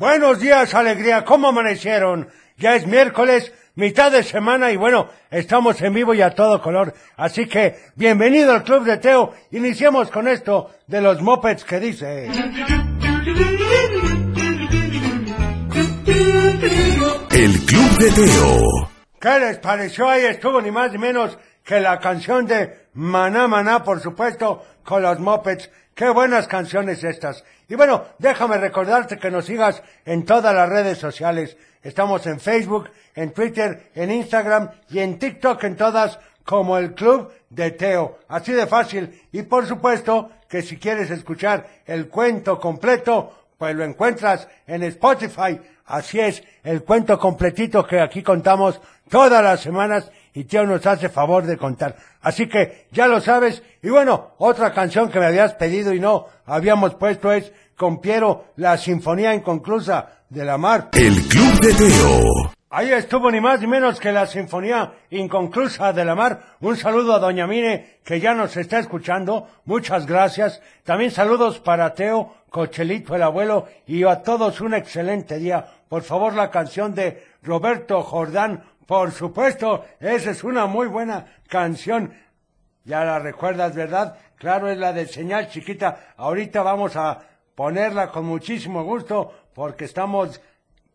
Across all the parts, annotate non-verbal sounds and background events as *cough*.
Buenos días, alegría. ¿Cómo amanecieron? Ya es miércoles, mitad de semana y bueno, estamos en vivo y a todo color. Así que, bienvenido al Club de Teo. Iniciemos con esto de los mopeds que dice... El Club de Teo. ¿Qué les pareció? Ahí estuvo ni más ni menos que la canción de Maná Maná, por supuesto, con los mopeds. Qué buenas canciones estas. Y bueno, déjame recordarte que nos sigas en todas las redes sociales. Estamos en Facebook, en Twitter, en Instagram y en TikTok en todas como el Club de Teo. Así de fácil. Y por supuesto que si quieres escuchar el cuento completo, pues lo encuentras en Spotify. Así es, el cuento completito que aquí contamos todas las semanas y Teo nos hace favor de contar. Así que ya lo sabes. Y bueno, otra canción que me habías pedido y no habíamos puesto es con Piero, la Sinfonía Inconclusa de la Mar. El Club de Teo. Ahí estuvo ni más ni menos que la Sinfonía Inconclusa de la Mar. Un saludo a Doña Mine, que ya nos está escuchando. Muchas gracias. También saludos para Teo, Cochelito, el abuelo, y a todos un excelente día. Por favor, la canción de Roberto Jordán, por supuesto, esa es una muy buena canción. Ya la recuerdas, ¿verdad? Claro, es la de señal chiquita. Ahorita vamos a ponerla con muchísimo gusto porque estamos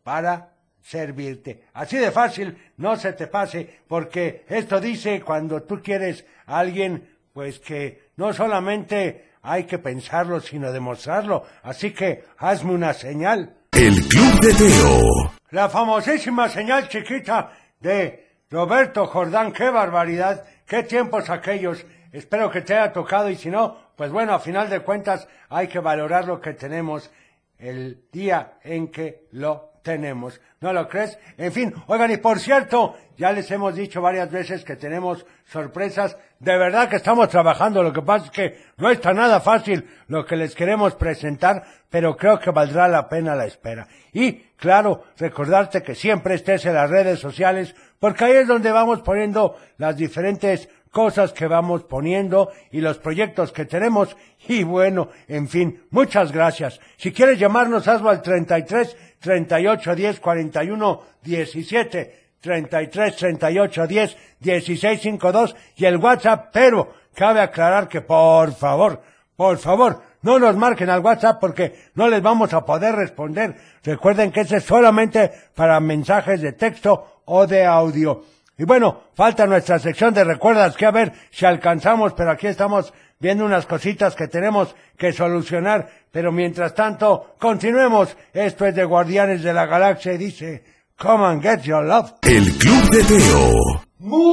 para servirte. Así de fácil, no se te pase, porque esto dice cuando tú quieres a alguien, pues que no solamente hay que pensarlo, sino demostrarlo. Así que hazme una señal. El Club de Teo. La famosísima señal chiquita de Roberto Jordán. ¡Qué barbaridad! ¡Qué tiempos aquellos! Espero que te haya tocado y si no, pues bueno, a final de cuentas hay que valorar lo que tenemos el día en que lo tenemos. ¿No lo crees? En fin, oigan, y por cierto, ya les hemos dicho varias veces que tenemos sorpresas. De verdad que estamos trabajando. Lo que pasa es que no está nada fácil lo que les queremos presentar, pero creo que valdrá la pena la espera. Y, claro, recordarte que siempre estés en las redes sociales, porque ahí es donde vamos poniendo las diferentes cosas que vamos poniendo y los proyectos que tenemos. Y bueno, en fin, muchas gracias. Si quieres llamarnos, hazlo al 33 38 10 41 17. 33 38 10 16 52 y el WhatsApp, pero cabe aclarar que por favor, por favor, no nos marquen al WhatsApp porque no les vamos a poder responder. Recuerden que ese es solamente para mensajes de texto o de audio. Y bueno, falta nuestra sección de recuerdas que a ver si alcanzamos, pero aquí estamos viendo unas cositas que tenemos que solucionar. Pero mientras tanto, continuemos. Esto es de Guardianes de la Galaxia y dice, Come and get your love. El Club de Teo. Muy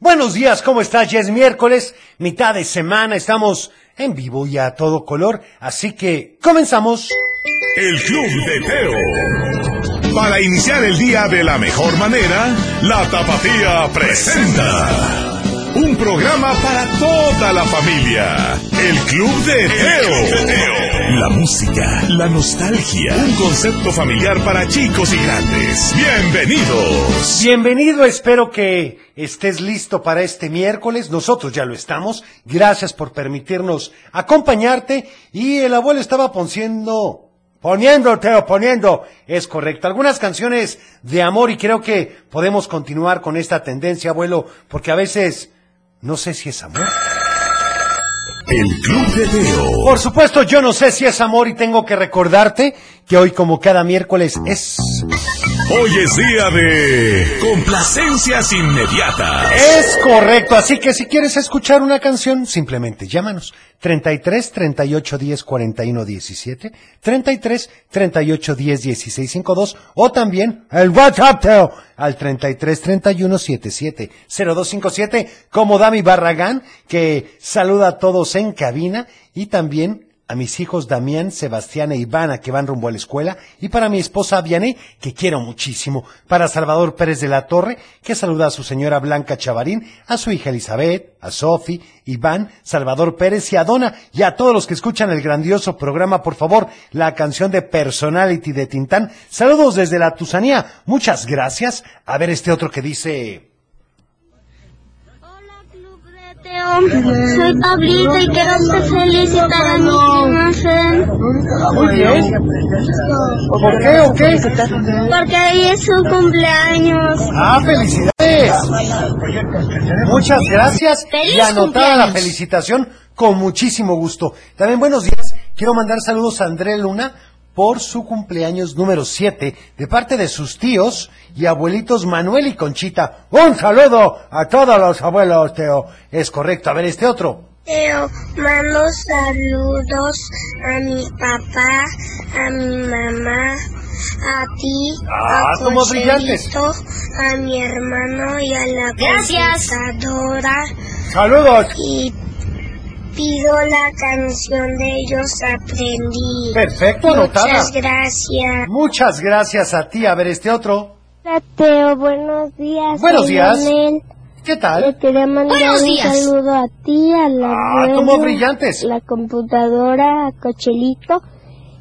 buenos días, ¿cómo estás? Ya es miércoles, mitad de semana, estamos en vivo y a todo color, así que comenzamos. El Club de Teo. Para iniciar el día de la mejor manera, la Tapatía presenta. Un programa para toda la familia. El Club de Teo. La música, la nostalgia. Un concepto familiar para chicos y grandes. Bienvenidos. Bienvenido, espero que estés listo para este miércoles. Nosotros ya lo estamos. Gracias por permitirnos acompañarte. Y el abuelo estaba poniendo Poniendo, Teo, poniendo. Es correcto. Algunas canciones de amor y creo que podemos continuar con esta tendencia, abuelo, porque a veces no sé si es amor. El Club de Teo. Por supuesto, yo no sé si es amor y tengo que recordarte que hoy como cada miércoles es... Hoy es día de complacencias inmediatas. Es correcto, así que si quieres escuchar una canción, simplemente llámanos. 33 38 10 41 17, 33 38 10 16 52 o también el WhatsApp al 33 31 77 0257 como Dami Barragán que saluda a todos en cabina. Y también a mis hijos Damián, Sebastián e Ivana que van rumbo a la escuela y para mi esposa Vianey que quiero muchísimo, para Salvador Pérez de la Torre que saluda a su señora Blanca Chavarín, a su hija Elizabeth, a Sofi, Iván, Salvador Pérez y a Dona y a todos los que escuchan el grandioso programa, por favor, la canción de Personality de Tintán. Saludos desde la Tusanía, muchas gracias. A ver este otro que dice... Soy Pablito y quiero felicitar a mi prima Fen Muy bien. ¿Por qué o qué? Porque hoy es su cumpleaños. Ah, felicidades. Muchas gracias. Y anotada la felicitación con muchísimo gusto. También buenos días. Quiero mandar saludos a André Luna por su cumpleaños número 7 de parte de sus tíos y abuelitos Manuel y Conchita. Un saludo a todos los abuelos, Teo. Es correcto. A ver, este otro. Teo, mando saludos a mi papá, a mi mamá, a ti, Ah, a somos brillantes. A mi hermano y a la Gracias. computadora Saludos. y pido la canción de ellos aprendí. Perfecto, anotada. Muchas gracias. Muchas gracias a ti. A ver, este otro. Hola Teo, buenos días. Buenos días. ¿Qué Le tal? quería mandar Buenos un días. saludo a ti, a la Ah, somos brillantes. la computadora, a Cochelito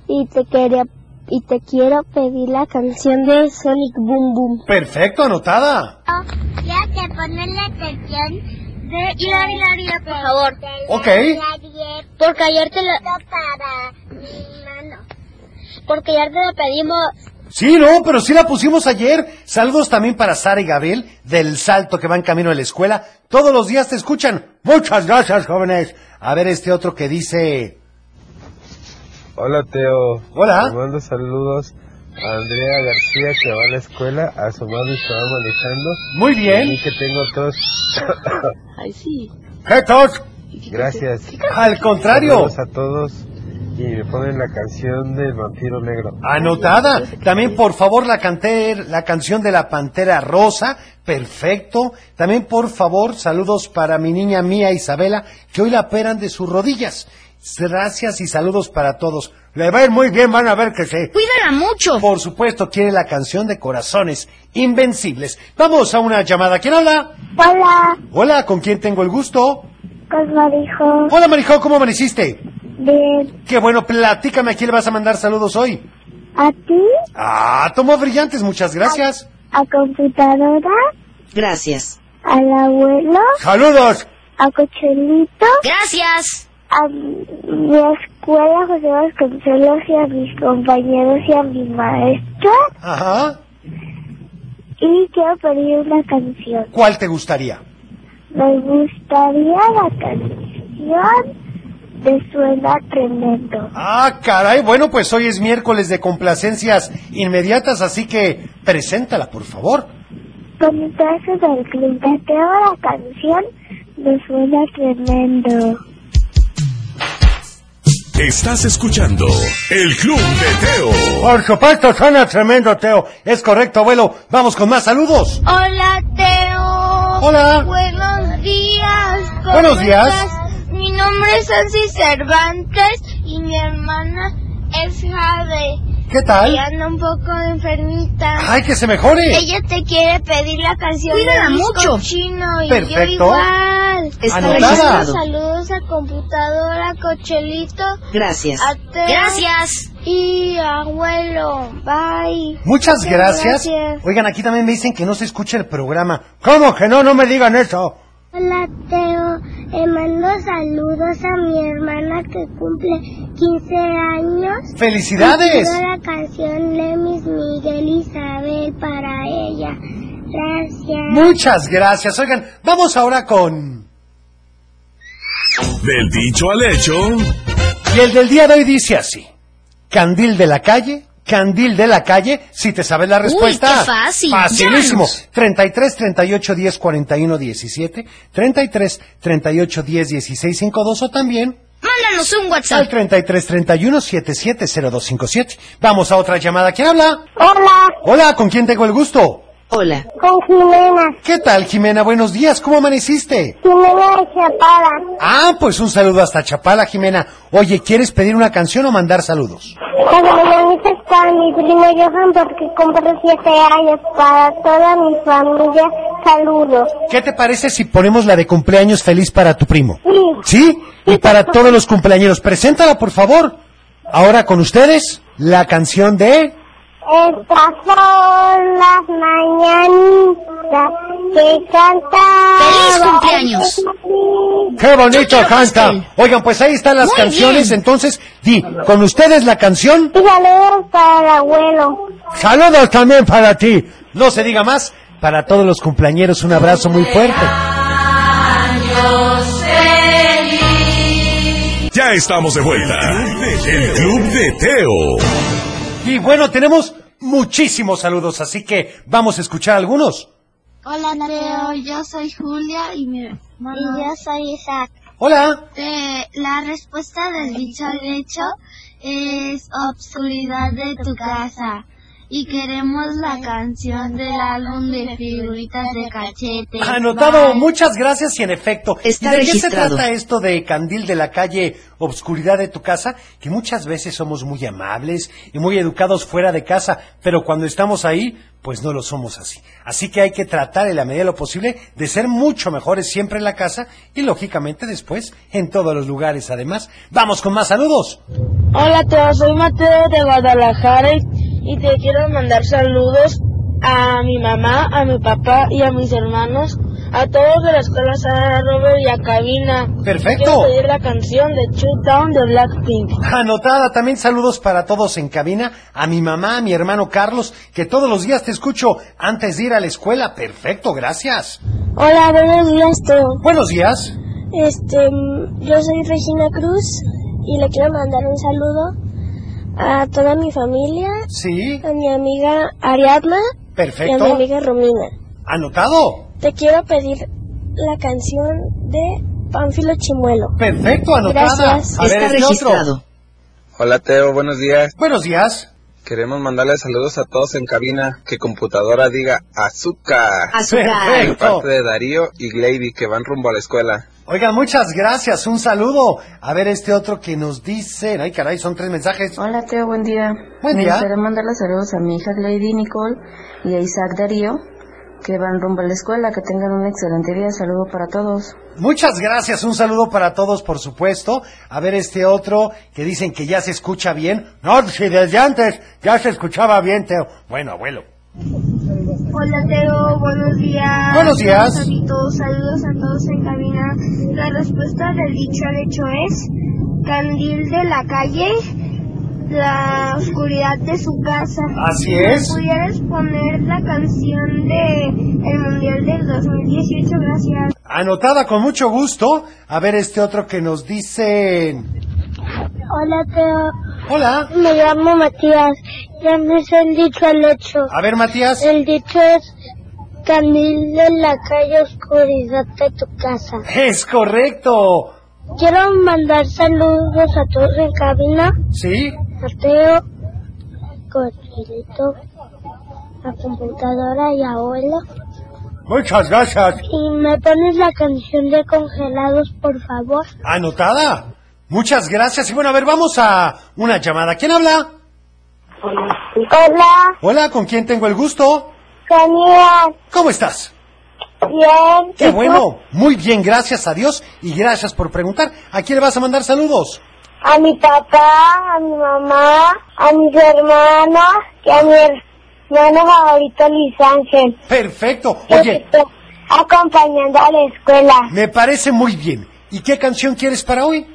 y te quería y te quiero pedir la canción de Sonic Boom Boom. Perfecto, anotada. Ya te ponen la canción de Hilaria, por favor. Ok. Porque ayer te la para mi mano. Porque ayer te la pedimos. Sí, no, pero sí la pusimos ayer. Saludos también para Sara y Gabriel del Salto que van camino a la escuela. Todos los días te escuchan. Muchas gracias, jóvenes. A ver este otro que dice... Hola Teo. Hola. Le mando saludos Andrea García que va a la escuela, a su madre que va manejando. Muy Y bien. que tengo tos. *coughs* ¿Qué tos? Gracias. Al contrario. Saludos a todos. Y me ponen la canción del vampiro negro. Anotada. También, por favor, la, canter, la canción de la Pantera Rosa. Perfecto. También, por favor, saludos para mi niña mía Isabela, que hoy la operan de sus rodillas. Gracias y saludos para todos. Le va a ir muy bien, van a ver que sí. Cuídala mucho. Por supuesto, quiere la canción de Corazones Invencibles. Vamos a una llamada. ¿Quién habla? Hola, Hola, ¿con quién tengo el gusto? Cosma dijo Hola, Marijó, ¿cómo amaneciste? de Qué bueno, platícame, ¿a quién le vas a mandar saludos hoy? a ti, Ah, tomó brillantes, muchas gracias. a computadora, Gracias. al abuelo, Saludos. a Cochelito, Gracias. A mi escuela José Vasconcelos y a mis compañeros y a mi maestra Ajá. y quiero pedir una canción. ¿Cuál te gustaría? Me gustaría la canción de Suena Tremendo. Ah, caray, bueno, pues hoy es miércoles de complacencias inmediatas, así que preséntala, por favor. Con mi clase del la canción de Suena Tremendo. Estás escuchando El Club de Teo. Por supuesto, suena tremendo, Teo. Es correcto, abuelo. Vamos con más saludos. Hola, Teo. Hola. Buenos días. ¿Cómo Buenos días. estás? Mi nombre es Ansi Cervantes y mi hermana es Jade. ¿Qué Y tal? anda un poco enfermita. Ay, que se mejore. Ella te quiere pedir la canción Cuídala de Disco mucho. Chino y Perfecto. yo igual. Está. Saludos a computadora, Cochelito, Gracias. a Teo Gracias. y abuelo. Bye. Muchas Muchas gracias. gracias. Oigan, aquí también me dicen que no se escucha el programa. ¿Cómo que no? No me digan eso. Hola Teo, le mando saludos a mi hermana que cumple 15 años. ¡Felicidades! La canción de Miss Miguel Isabel para ella. Gracias. Muchas gracias. Oigan, vamos ahora con... Del dicho al hecho. Y el del día de hoy dice así. Candil de la calle, candil de la calle, si te sabes la respuesta. qué fácil. Facilísimo. Llámanos. 33 38 10 41 17, 33 38 10 16 52 o también Mándanos un al WhatsApp. 33 31 77 0257. Vamos a otra llamada. ¿Quién habla? Hola, Hola, ¿con quién tengo el gusto? Hola. con Jimena. ¿Qué tal, Jimena? Buenos días. ¿Cómo amaneciste? Jimena de Chapada. Ah, pues un saludo hasta Chapala, Jimena. Oye, ¿quieres pedir una canción o mandar saludos? Cuando me llamitas para mi primo Johan porque cumple 7 años. Para toda mi familia, saludos. ¿Qué te parece si ponemos la de cumpleaños feliz para tu primo? Sí. ¿Sí? Y para todos los cumpleaños. Preséntala, por favor. Ahora con ustedes, la canción de... Estas son las mañanitas que canta. ¡Feliz cumpleaños! ¡Qué bonito canta! Oigan, pues ahí están las Muy canciones. bien. Entonces, di, con ustedes la canción. Y saludos para el abuelo. Saludos también para ti. No se diga más. Para todos los cumpleañeros, un abrazo muy fuerte. Ya estamos de vuelta. El Club de Teo. Y bueno, tenemos muchísimos saludos, así que vamos a escuchar algunos. Hola Teo, yo soy Julia y mi hermano. Y yo soy Isaac. Hola. Eh, la respuesta del dicho al hecho es obscuridad de tu casa. Y queremos la canción del álbum de figuritas de cachete. Anotado, Bye. muchas gracias y en efecto. Está ¿Y de qué se trata esto de candil de la calle, obscuridad de tu casa? Que muchas veces somos muy amables y muy educados fuera de casa, pero cuando estamos ahí, pues no lo somos así. Así que hay que tratar en la medida de lo posible de ser mucho mejores siempre en la casa y lógicamente después en todos los lugares además. Vamos con más saludos. Hola, Teo, soy Mateo de Guadalajara y, y te quiero mandar saludos a mi mamá, a mi papá y a mis hermanos, a todos de la escuela Sara Robert y a Cabina. Perfecto. Quiero pedir la canción de Shoot Down de Blackpink. Anotada, también saludos para todos en cabina, a mi mamá, a mi hermano Carlos, que todos los días te escucho antes de ir a la escuela. Perfecto, gracias. Hola, buenos días, Teo. Buenos días. Este, mm, yo soy Regina Cruz y le quiero mandar un saludo a toda mi familia, Sí, a mi amiga Ariadna y a mi perfecto. amiga Romina. Anotado. Te quiero pedir la canción de Pánfilo Chimuelo. Perfecto, anotada. Gracias. A ver, Está otro. registrado. Hola Teo, buenos días. Buenos días. Queremos mandarle saludos a todos en cabina. Que computadora diga azúcar. Azúcar. De Perfecto. parte de Darío y Glady que van rumbo a la escuela. Oigan, muchas gracias. Un saludo. A ver, este otro que nos dice. Ay, caray, son tres mensajes. Hola Teo, buen día. Buen Me día. gustaría mandarle saludos a mi hija Lady Nicole y a Isaac Darío, que van rumbo a la escuela. Que tengan un excelente día. Saludo para todos. Muchas gracias. Un saludo para todos, por supuesto. A ver, este otro que dicen que ya se escucha bien. No, si desde antes ya se escuchaba bien, Teo. Bueno, abuelo. Hola Teo, buenos días. Buenos días. Saludos, saludos a todos en cabina. La respuesta del dicho al hecho es candil de la calle, la oscuridad de su casa. Así es. pudieras poner la canción de el Mundial del 2018, gracias. Anotada con mucho gusto. A ver, este otro que nos dicen. Hola Teo, Hola. me llamo Matías. Ya me sé el dicho al hecho. A ver, Matías. El dicho es candil de la calle, oscuridad de tu casa. Es correcto. Quiero mandar saludos a todos en cabina, ¿Sí? a Teo, Cochilito, a computadora y abuelo. Muchas gracias. Y me pones la canción de congelados, por favor. Anotada. Muchas gracias. Y bueno, a ver, vamos a una llamada. ¿Quién habla? Hola, Hola, ¿con quién tengo el gusto? Daniel. ¿Cómo estás? Bien. Qué bueno. Muy bien, gracias a Dios y gracias por preguntar. ¿A quién le vas a mandar saludos? A mi papá, a mi mamá, a mis hermanos y a mi hermano favorito Luis Ángel. Perfecto. Oye, acompañando a la escuela. me parece muy bien. ¿Y qué canción quieres para hoy?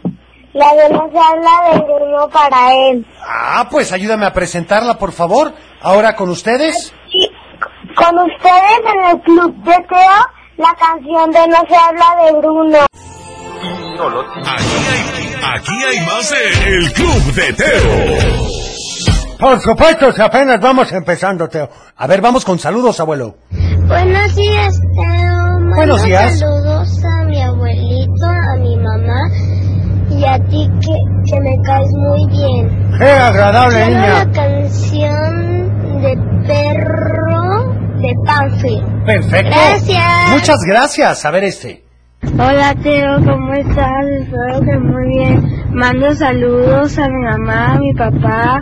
La de no se habla de Bruno para él. Ah, pues ayúdame a presentarla, por favor. Ahora con ustedes. Y con ustedes en el club de Teo, la canción de No se habla de Bruno. Aquí hay, aquí hay más de El Club de Teo. Por supuesto, si apenas vamos empezando, Teo. A ver, vamos con saludos, abuelo. Buenos días, Teo. Buenos días. Saludos y a ti que, que me caes muy bien. Qué agradable, Quiero niña. la canción de perro de Panfield. Perfecto. Gracias. Muchas gracias. A ver este. Hola Teo, ¿cómo estás? Espero que muy bien. Mando saludos a mi mamá, a mi papá,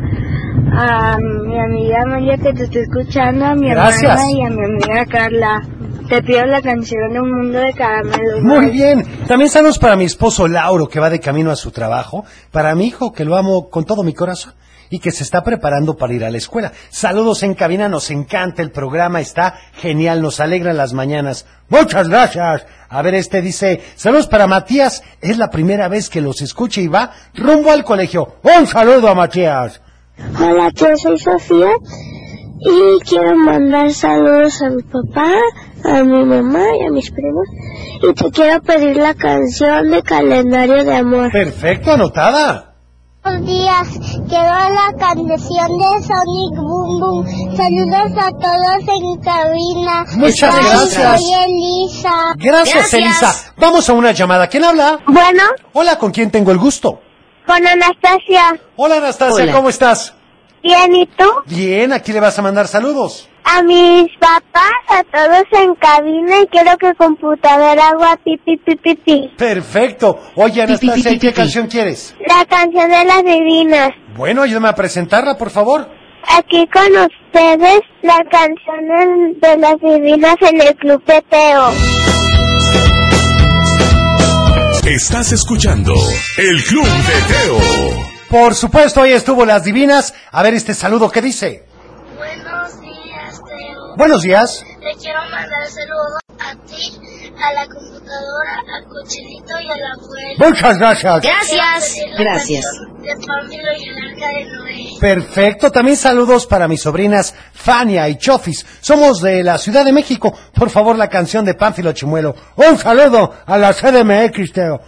a mi amiga María que te está escuchando, a mi Gracias. hermana y a mi amiga Carla. Te pido la canción de Un Mundo de Caramelo. Muy bien. También saludos para mi esposo Lauro, que va de camino a su trabajo. Para mi hijo, que lo amo con todo mi corazón y que se está preparando para ir a la escuela. Saludos en cabina, nos encanta el programa, está genial, nos alegra las mañanas. Muchas gracias. A ver, este dice, saludos para Matías, es la primera vez que los escucha y va rumbo al colegio. Un saludo a Matías. Hola, yo soy Sofía y quiero mandar saludos a mi papá, a mi mamá y a mis primos. Y te quiero pedir la canción de Calendario de Amor. Perfecto, anotada. Buenos días, quiero la canción de Sonic Boom Boom. Saludos a todos en cabina. Muchas Ay, gracias. Soy Elisa. Gracias, Gracias. Elisa. Vamos a una llamada. ¿Quién habla? Bueno, Hola, ¿con quién tengo el gusto? con Anastasia. Hola, Anastasia, Hola. ¿cómo estás? Bien, ¿y tú? Bien, aquí le vas a mandar saludos. A mis papás, a todos en cabina y quiero que computadora haga pipi pipi pipi. Perfecto. Oye, Anastasia, ¿y qué canción quieres? La canción de las divinas. Bueno, ayúdame a presentarla, por favor. Aquí con ustedes la canción de las divinas en el Club de Teo. Estás escuchando El Club de Teo. Por supuesto, ahí estuvo Las Divinas. A ver este saludo, ¿qué dice? Buenos días. Te quiero mandar saludos a ti, a la computadora, al cochinito y a la abuela. Muchas gracias. Gracias. Gracias. De Pamelo y el arca de Noé. Perfecto. También saludos para mis sobrinas Fania y Chofis. Somos de la Ciudad de México. Por favor, la canción de Pánfilo Chimuelo. Un saludo a la CDMX, Teo.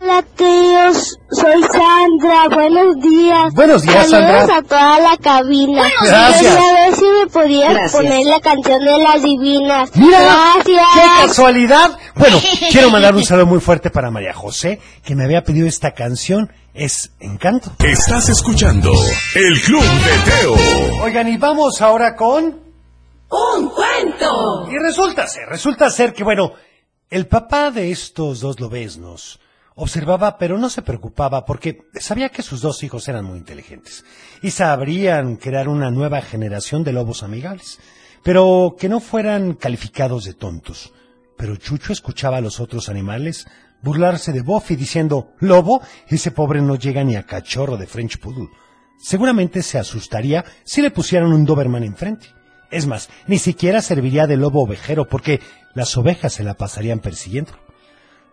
Hola tíos, soy Sandra, buenos días. Buenos días, Saludos Sandra. a toda la cabina. Buenos días. Quería ver si me podías Gracias. poner la canción de las divinas. Mira, Gracias. qué casualidad. Bueno, *laughs* quiero mandar un saludo muy fuerte para María José, que me había pedido esta canción. Es Encanto. Estás escuchando El Club de Teo. Oigan, y vamos ahora con... ¡Un cuento! Y resulta ser, resulta ser que, bueno, el papá de estos dos lobesnos observaba, pero no se preocupaba porque sabía que sus dos hijos eran muy inteligentes y sabrían crear una nueva generación de lobos amigables, pero que no fueran calificados de tontos. Pero Chucho escuchaba a los otros animales burlarse de Buffy diciendo, Lobo, ese pobre no llega ni a cachorro de French Poodle. Seguramente se asustaría si le pusieran un Doberman enfrente. Es más, ni siquiera serviría de lobo ovejero porque las ovejas se la pasarían persiguiendo.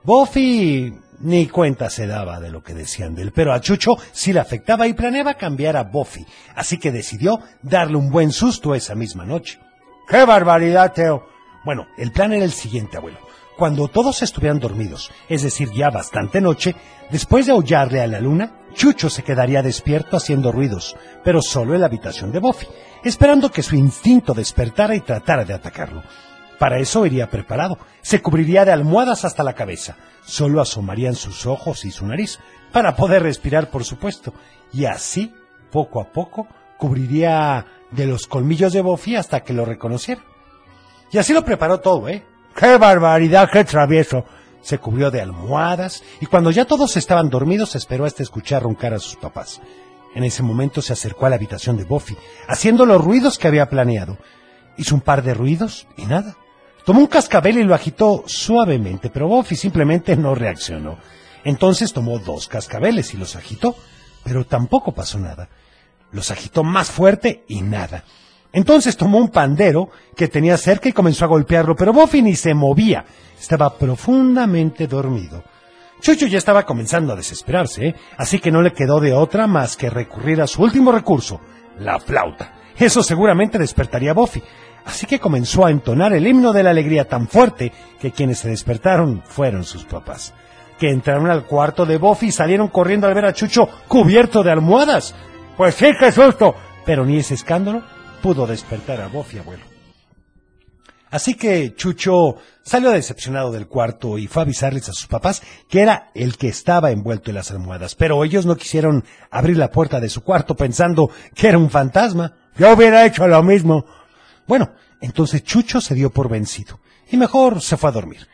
Buffy ni cuenta se daba de lo que decían de él, pero a Chucho sí le afectaba y planeaba cambiar a Buffy, así que decidió darle un buen susto esa misma noche. ¡Qué barbaridad, Teo! Bueno, el plan era el siguiente, abuelo. Cuando todos estuvieran dormidos, es decir, ya bastante noche, después de aullarle a la luna, Chucho se quedaría despierto haciendo ruidos, pero solo en la habitación de Buffy, esperando que su instinto despertara y tratara de atacarlo. Para eso iría preparado. Se cubriría de almohadas hasta la cabeza. Solo asomarían sus ojos y su nariz, para poder respirar, por supuesto. Y así, poco a poco, cubriría de los colmillos de Buffy hasta que lo reconociera. Y así lo preparó todo, ¿eh? ¡Qué barbaridad, qué travieso! Se cubrió de almohadas y cuando ya todos estaban dormidos esperó hasta escuchar roncar a sus papás. En ese momento se acercó a la habitación de Buffy, haciendo los ruidos que había planeado. Hizo un par de ruidos y nada. Tomó un cascabel y lo agitó suavemente, pero Buffy simplemente no reaccionó. Entonces tomó dos cascabeles y los agitó, pero tampoco pasó nada. Los agitó más fuerte y nada. Entonces tomó un pandero que tenía cerca y comenzó a golpearlo, pero Buffy ni se movía. Estaba profundamente dormido. Chucho ya estaba comenzando a desesperarse, ¿eh? así que no le quedó de otra más que recurrir a su último recurso, la flauta. Eso seguramente despertaría a Buffy. Así que comenzó a entonar el himno de la alegría tan fuerte que quienes se despertaron fueron sus papás. Que entraron al cuarto de Buffy y salieron corriendo al ver a Chucho cubierto de almohadas. Pues sí, qué susto. Pero ni ese escándalo pudo despertar a Buffy, abuelo. Así que Chucho salió decepcionado del cuarto y fue a avisarles a sus papás que era el que estaba envuelto en las almohadas, pero ellos no quisieron abrir la puerta de su cuarto pensando que era un fantasma. Yo hubiera hecho lo mismo. Bueno, entonces Chucho se dio por vencido y mejor se fue a dormir.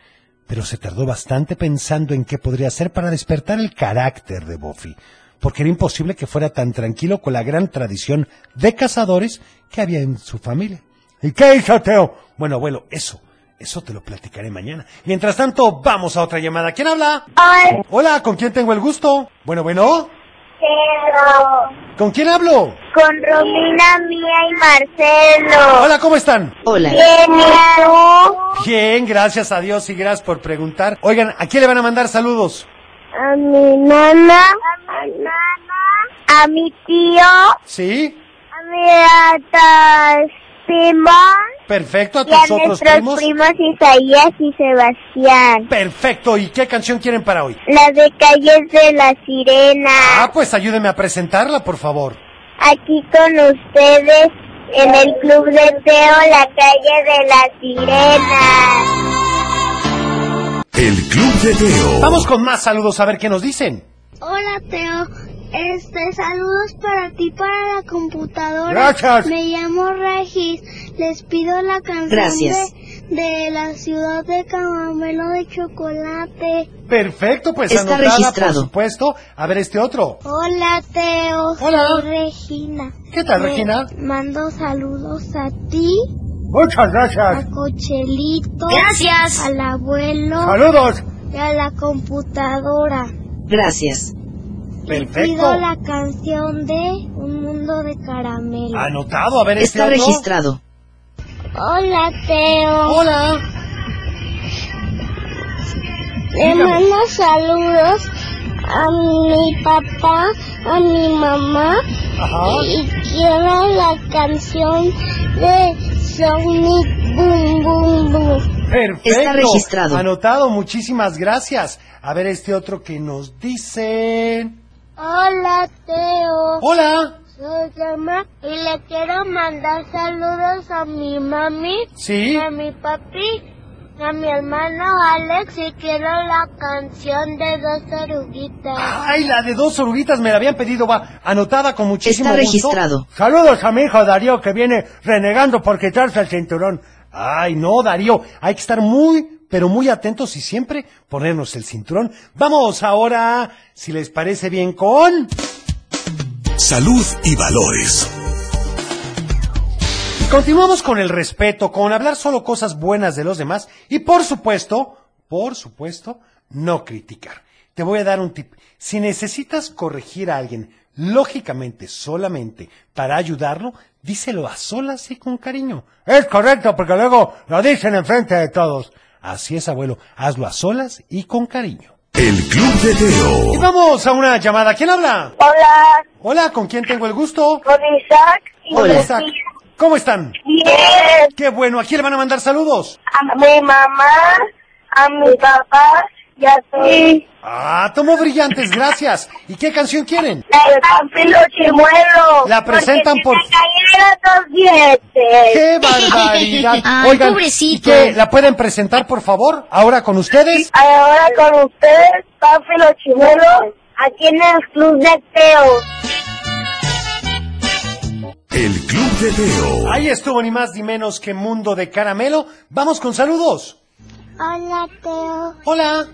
Pero se tardó bastante pensando en qué podría hacer para despertar el carácter de Buffy, porque era imposible que fuera tan tranquilo con la gran tradición de cazadores que había en su familia. ¿Y qué hizo Teo? Bueno, abuelo, eso, Eso te lo platicaré mañana. Mientras tanto, vamos a otra llamada. ¿Quién habla? Hola, Hola, ¿con quién tengo el gusto? Bueno, bueno. Pedro. ¿Con quién hablo? Con Romina, Mía y Marcelo. Hola, ¿cómo están? Hola. Bien, ¿y tú? Bien, gracias a Dios y gracias por preguntar. Oigan, ¿a quién le van a mandar saludos? A mi nana. A mi nana. A mi tío. ¿Sí? A mi tata Simón. Perfecto, a Y a otros nuestros primos. primos Isaías y Sebastián. Perfecto, ¿y qué canción quieren para hoy? La de Calles de la Sirena. Ah, pues ayúdenme a presentarla, por favor. Aquí con ustedes en el Club de Teo, la calle de la Sirena. El Club de Teo. Vamos con más saludos a ver qué nos dicen. Hola Teo, este saludos para ti para la computadora. Gracias. Me llamo Regis. Les pido la canción Gracias. De, de la ciudad de caramelo de chocolate. Perfecto, pues Está anotada, registrado. por supuesto. A ver este otro. Hola Teo, Hola. soy Regina. ¿Qué tal, Me Regina? Mando saludos a ti, Muchas a gracias. Cochelito, Gracias. al abuelo Saludos. y a la computadora. Gracias. Pido Perfecto. la canción de Un mundo de caramelo. Anotado, a ver este Está registrado. Hola Teo. Hola. Le mando saludos a mi papá, a mi mamá Ajá. y quiero la canción de Sonic Boom Boom Boom. Perfecto. Está registrado. Anotado, muchísimas gracias. A ver este otro que nos dice. Hola Teo. Hola. Soy Gemma y le quiero mandar saludos a mi mami, Sí. a mi papi, a mi hermano Alex y quiero la canción de dos oruguitas. Ay, la de dos oruguitas me la habían pedido, va. Anotada con muchísimo Está gusto. registrado. Saludos a mi hijo Darío que viene renegando por quitarse el cinturón. Ay, no, Darío, hay que estar muy, pero muy atentos y siempre ponernos el cinturón. Vamos ahora, si les parece bien, con... Salud y valores. Continuamos con el respeto, con hablar solo cosas buenas de los demás y por supuesto, por supuesto, no criticar. Te voy a dar un tip. Si necesitas corregir a alguien, lógicamente, solamente para ayudarlo, díselo a solas y con cariño. Es correcto, porque luego lo dicen enfrente de todos. Así es, abuelo, hazlo a solas y con cariño. El Club de Y Teo. vamos a una llamada. ¿Quién habla? Hola, Hola, ¿con quién tengo el gusto? con Isaac y Hola. Isaac. ¿Cómo están? Bien, Qué bueno, ¿a quién le van a mandar saludos? a mi mamá, a mi papá y a ti. Ah, tomó brillantes, gracias. ¿Y qué canción quieren? La de Pánfilo Chimuelo. La presentan por- porque se me cayeron dos dientes. ¡Qué barbaridad! *laughs* Ay, Oigan, pobrecito. ¿y qué? ¿La pueden presentar, por favor? Ahora con ustedes. Ahora con ustedes, Pánfilo Chimuelo, aquí en el Club de Teo. El Club de Teo. Ahí estuvo ni más ni menos que Mundo de Caramelo. Vamos con saludos. Hola Teo, Hola.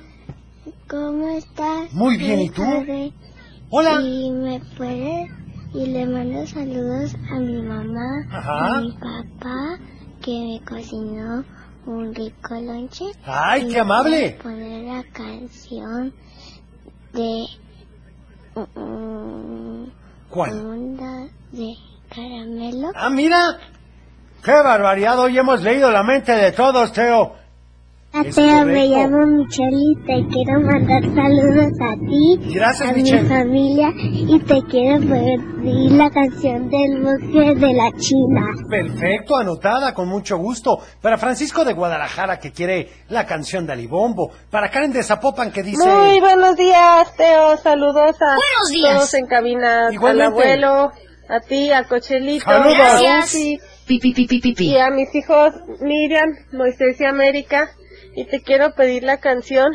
¿Cómo estás? Muy bien, ¿y tú? Hola. Y me puedes y le mando saludos a mi mamá, Ajá. a mi papá que me cocinó un rico lonche. Ay, Y qué amable. poner la canción de mm, ¿Cuál? Mundo de caramelo. Ah, mira. ¡Qué barbaridad! Hoy hemos leído la mente de todos, Teo. Es Teo, me llamo Michelle y te quiero mandar saludos a ti, Gracias, a Michelle. mi familia y te quiero pedir la canción del bosque de la China. Perfecto, anotada, con mucho gusto. Para Francisco de Guadalajara, que quiere la canción de Alibombo. Para Karen de Zapopan, que dice... Muy buenos días, Teo. Saludos a Buenos días. todos en cabina. Igualmente. Al abuelo, a ti, a Cochelito, Saludos. Gracias. Pi, pi, pi. y a mis hijos Miriam, Moisés y América. Y te quiero pedir la canción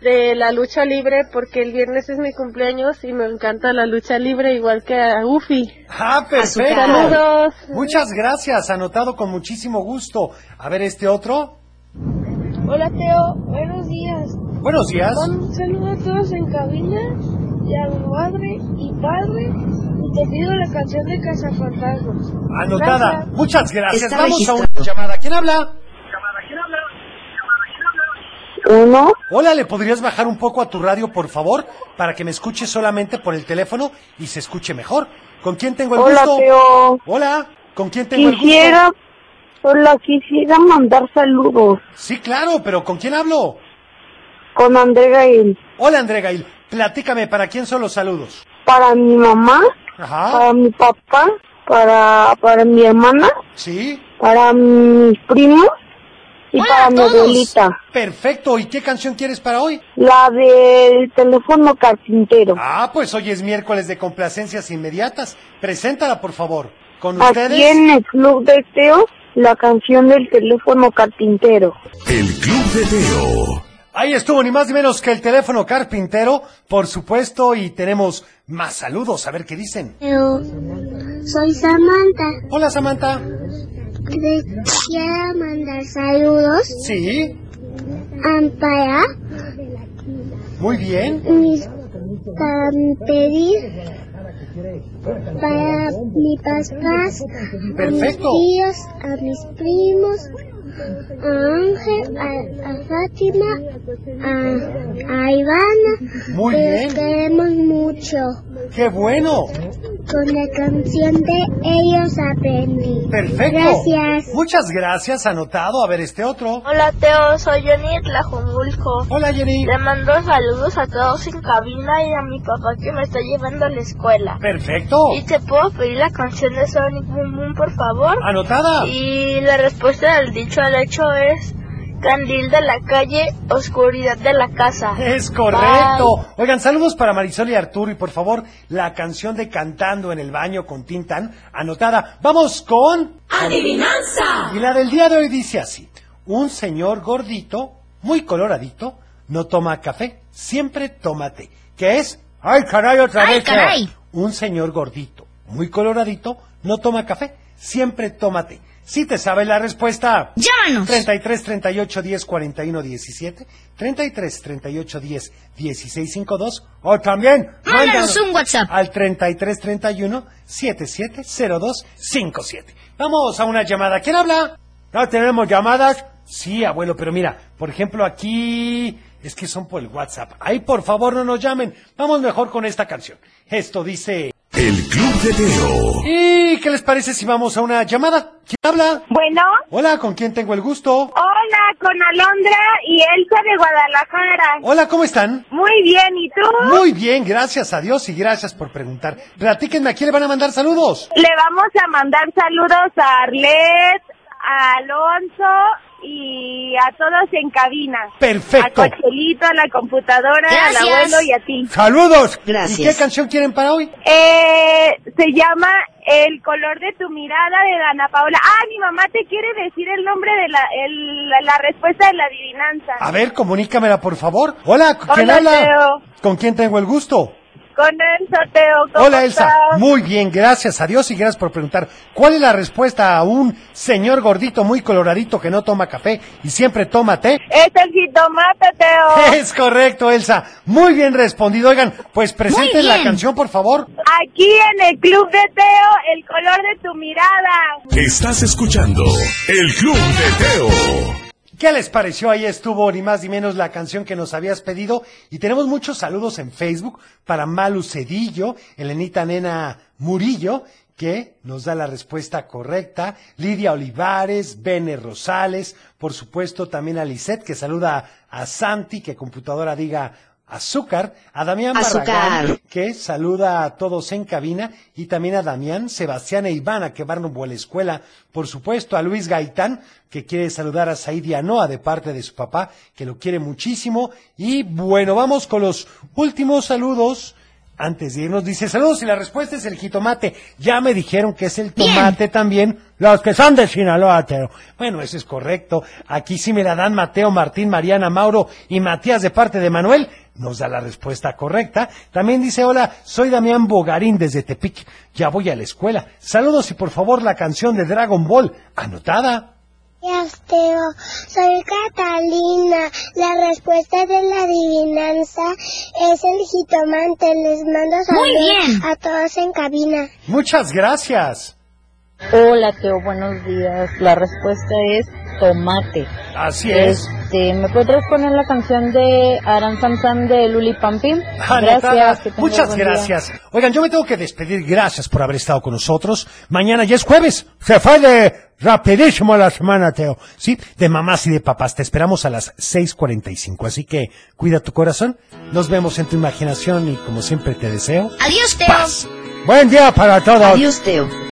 de la lucha libre porque el viernes es mi cumpleaños y me encanta la lucha libre igual que a Ufi. Ah, perfecto. Saludos. Muchas gracias, anotado con muchísimo gusto. A ver este otro. Hola Teo, buenos días. Buenos días. Un saludo a todos en cabina y a mi madre y padre. Y te pido la canción de Cazafantasmas. Anotada. Gracias. Muchas gracias. Está Vamos a una registrado. llamada. ¿Quién habla? Uno. Hola, ¿le podrías bajar un poco a tu radio, por favor? Para que me escuche solamente por el teléfono y se escuche mejor. ¿Con quién tengo el Hola, gusto? Teo. Hola, ¿con quién tengo el Quisiera, gusto? hola, quisiera mandar saludos Sí, claro, pero ¿con quién hablo? con André Gael. Hola, André Gail. Platícame, ¿para quién son los saludos? Para mi mamá, Ajá. para mi papá, para, para mi hermana, Sí. para mis primos y para mi abuelita. Perfecto. ¿Y qué canción quieres para hoy? La del teléfono carpintero. Ah, pues hoy es miércoles de complacencias inmediatas. Preséntala, por favor. Con Aquí ustedes. en el club de Teo, la canción del teléfono carpintero. El Club de Teo. Ahí estuvo, ni más ni menos que el teléfono carpintero, por supuesto, y tenemos más saludos, a ver qué dicen. Yo soy Samantha. Hola, Samantha. Quiero mandar saludos Sí, um, para muy bien. mis para pedir para mis papás, a Perfecto. mis tíos, a mis primos, a Ángel, a, a Fátima, a, a Ivana. Muy que bien. los queremos mucho. ¡Qué bueno! Con la canción de Ellos aprendí. Perfecto. Gracias. Muchas gracias, anotado. A ver este otro. Hola Teo, soy Jenny Tlajomulco. Hola, Jenny. Le mando saludos a todos en cabina y a mi papá que me está llevando a la escuela. Perfecto. ¿Y te puedo pedir la canción de Sonic Boom Boom, por favor? Anotada. Y la respuesta del dicho al hecho es candil de la calle, oscuridad de la casa. Es correcto. Oigan, saludos para Marisol y Arturo y por favor, la canción de Cantando en el baño con Tintán, anotada. Vamos con... Adivinanza. Y la del día de hoy dice así. Un señor gordito, muy coloradito, no toma café, siempre toma té. ¿Qué es? ¡Ay, caray, otra ¡Ay, vez! Caray! Un señor gordito, muy coloradito, no toma café, siempre toma té. Si te sabes la respuesta... Llámanos. 33 38 10 41 17, 33 38 10 16 52 o también Mándanos un WhatsApp. al 33 31 77 02 57. Vamos a una llamada. ¿Quién habla? ¿No tenemos llamadas? Sí, abuelo, pero mira, por ejemplo, aquí es que son por el WhatsApp. Ahí, por favor, no nos llamen. Vamos mejor con esta canción. Esto dice... El Club de Teo. ¿Y qué les parece si vamos a una llamada? ¿Quién habla? Bueno, Hola, ¿con quién tengo el gusto? hola, con Alondra y Elsa de Guadalajara. Hola, ¿cómo están? Muy bien, ¿y tú? Muy bien, gracias a Dios y gracias por preguntar. Platíquenme, ¿a quién le van a mandar saludos? Le vamos a mandar saludos a Arlet, a Alonso y a todos en cabina. Perfecto. A Cochelito, a la computadora, Gracias. al abuelo y a ti. ¡Saludos! Gracias. ¿Y qué canción quieren para hoy? Eh, se llama El color de tu mirada de Dana Paola. Ah, mi mamá te quiere decir el nombre de la, el- la, la respuesta de la adivinanza. A ver, comunícamela, por favor. Hola, ¿con quién Hola, habla? Teo. ¿Con quién tengo el gusto? Con Elsa, Teo. ¿cómo Hola, Elsa. estás? Muy bien, gracias a Dios y gracias por preguntar. ¿Cuál es la respuesta a un señor gordito muy coloradito que no toma café y siempre toma té? Es el jitomate, Teo. *laughs* Es correcto, Elsa. Muy bien respondido. Oigan, pues presenten la canción, por favor. Aquí en el Club de Teo, el color de tu mirada. Estás escuchando El Club de Teo. ¿Qué les pareció? Ahí estuvo ni más ni menos la canción que nos habías pedido y tenemos muchos saludos en Facebook para Malu Cedillo, Elenita Nena Murillo, que nos da la respuesta correcta, Lidia Olivares, Bene Rosales, por supuesto también a Lisette que saluda a Santi, que computadora diga azúcar, a Damián Azúcar. Barragán, que saluda a todos en cabina, y también a Damián, Sebastián e Ivana, que van rumbo a la escuela, por supuesto a Luis Gaitán, que quiere saludar a Said y a Noah de parte de su papá, que lo quiere muchísimo, y bueno, vamos con los últimos saludos. Antes de irnos, dice saludos y la respuesta es el jitomate. Ya me dijeron que es el tomate también, los que son de Sinaloa, Teo. Bueno, eso es correcto. Aquí sí me la dan Mateo, Martín, Mariana, Mauro y Matías de parte de Manuel. Nos da la respuesta correcta. También dice, hola, soy Damián Bogarín desde Tepic. Ya voy a la escuela. Saludos y por favor la canción de Dragon Ball. Anotada. Teo. Soy Catalina. La respuesta de la adivinanza es el jitomate. Les mando saludos a todos en cabina. Muchas gracias. Hola Teo, buenos días. La respuesta es tomate. Así es. Este, ¿Me podrías poner la canción de Aran Sam Sam de Luli Pampim? *laughs* Anotada. Gracias. Muchas día. gracias. Oigan, yo me tengo que despedir. Gracias por haber estado con nosotros. Mañana ya es jueves. Se fue de rapidísimo la semana, Teo. Sí, de mamás y de papás. Te esperamos a las 6.45. Así que cuida tu corazón. Nos vemos en tu imaginación y como siempre te deseo. Adiós, Teo. Paz. Buen día para todos. Adiós, Teo.